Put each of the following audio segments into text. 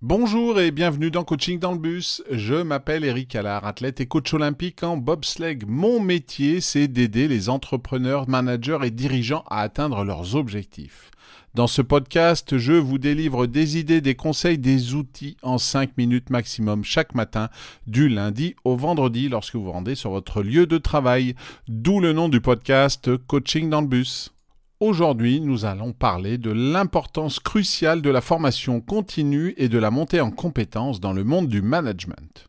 Bonjour et bienvenue dans Coaching dans le bus. Je m'appelle Eric Allard, athlète et coach olympique en bobsleigh. Mon métier, c'est d'aider les entrepreneurs, managers et dirigeants à atteindre leurs objectifs. Dans ce podcast, je vous délivre des idées, des conseils, des outils en 5 minutes maximum chaque matin, du lundi au vendredi lorsque vous rendez sur votre lieu de travail. D'où le nom du podcast Coaching dans le bus. Aujourd'hui, nous allons parler de l'importance cruciale de la formation continue et de la montée en compétences dans le monde du management.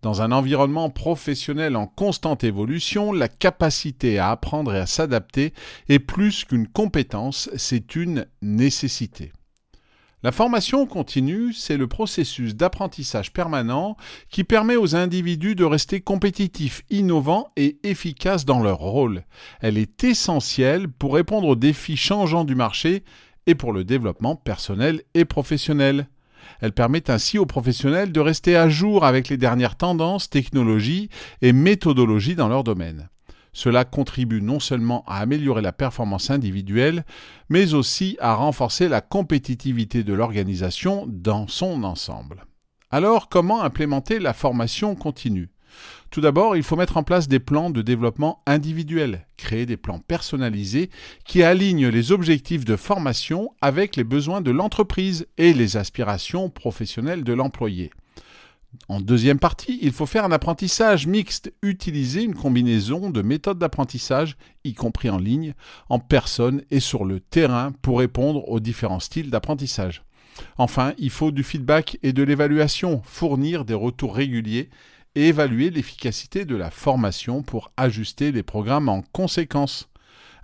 Dans un environnement professionnel en constante évolution, la capacité à apprendre et à s'adapter est plus qu'une compétence, c'est une nécessité. La formation continue, c'est le processus d'apprentissage permanent qui permet aux individus de rester compétitifs, innovants et efficaces dans leur rôle. Elle est essentielle pour répondre aux défis changeants du marché et pour le développement personnel et professionnel. Elle permet ainsi aux professionnels de rester à jour avec les dernières tendances, technologies et méthodologies dans leur domaine. Cela contribue non seulement à améliorer la performance individuelle, mais aussi à renforcer la compétitivité de l'organisation dans son ensemble. Alors, comment implémenter la formation continue? Tout d'abord, il faut mettre en place des plans de développement individuels, créer des plans personnalisés qui alignent les objectifs de formation avec les besoins de l'entreprise et les aspirations professionnelles de l'employé. En deuxième partie, il faut faire un apprentissage mixte, utiliser une combinaison de méthodes d'apprentissage, y compris en ligne, en personne et sur le terrain pour répondre aux différents styles d'apprentissage. Enfin, il faut du feedback et de l'évaluation, fournir des retours réguliers et évaluer l'efficacité de la formation pour ajuster les programmes en conséquence.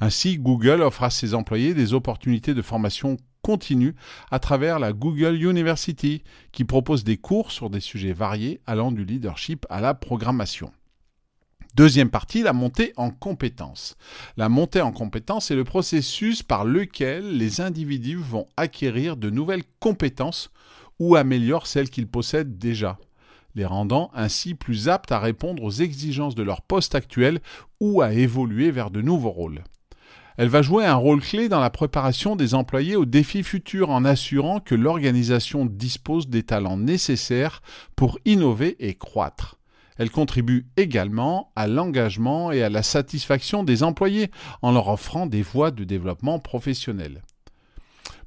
Ainsi, Google offre à ses employés des opportunités de formation continue à travers la Google University, qui propose des cours sur des sujets variés allant du leadership à la programmation. Deuxième partie, la montée en compétences. La montée en compétences est le processus par lequel les individus vont acquérir de nouvelles compétences ou améliorent celles qu'ils possèdent déjà, les rendant ainsi plus aptes à répondre aux exigences de leur poste actuel ou à évoluer vers de nouveaux rôles. Elle va jouer un rôle clé dans la préparation des employés aux défis futurs en assurant que l'organisation dispose des talents nécessaires pour innover et croître. Elle contribue également à l'engagement et à la satisfaction des employés en leur offrant des voies de développement professionnel.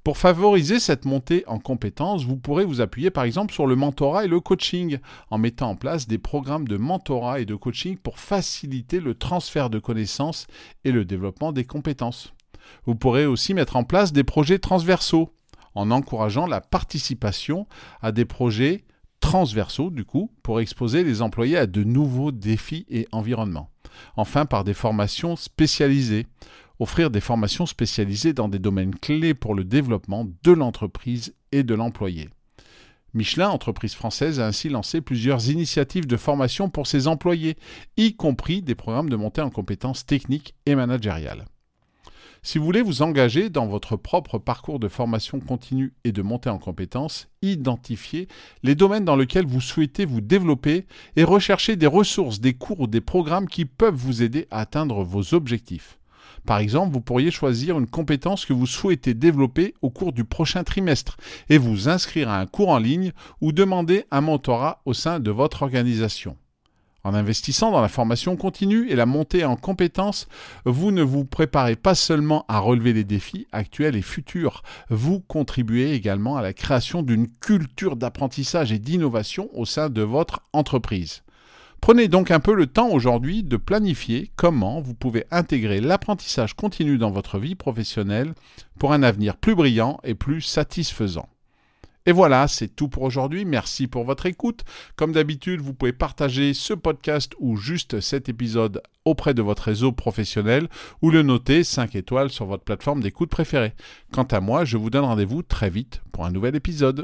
Pour favoriser cette montée en compétences, vous pourrez vous appuyer par exemple sur le mentorat et le coaching en mettant en place des programmes de mentorat et de coaching pour faciliter le transfert de connaissances et le développement des compétences. Vous pourrez aussi mettre en place des projets transversaux en encourageant la participation à des projets transversaux du coup pour exposer les employés à de nouveaux défis et environnements. Enfin par des formations spécialisées offrir des formations spécialisées dans des domaines clés pour le développement de l'entreprise et de l'employé. Michelin, entreprise française, a ainsi lancé plusieurs initiatives de formation pour ses employés, y compris des programmes de montée en compétences techniques et managériales. Si vous voulez vous engager dans votre propre parcours de formation continue et de montée en compétences, identifiez les domaines dans lesquels vous souhaitez vous développer et recherchez des ressources, des cours ou des programmes qui peuvent vous aider à atteindre vos objectifs. Par exemple, vous pourriez choisir une compétence que vous souhaitez développer au cours du prochain trimestre et vous inscrire à un cours en ligne ou demander un mentorat au sein de votre organisation. En investissant dans la formation continue et la montée en compétences, vous ne vous préparez pas seulement à relever les défis actuels et futurs, vous contribuez également à la création d'une culture d'apprentissage et d'innovation au sein de votre entreprise. Prenez donc un peu le temps aujourd'hui de planifier comment vous pouvez intégrer l'apprentissage continu dans votre vie professionnelle pour un avenir plus brillant et plus satisfaisant. Et voilà, c'est tout pour aujourd'hui. Merci pour votre écoute. Comme d'habitude, vous pouvez partager ce podcast ou juste cet épisode auprès de votre réseau professionnel ou le noter 5 étoiles sur votre plateforme d'écoute préférée. Quant à moi, je vous donne rendez-vous très vite pour un nouvel épisode.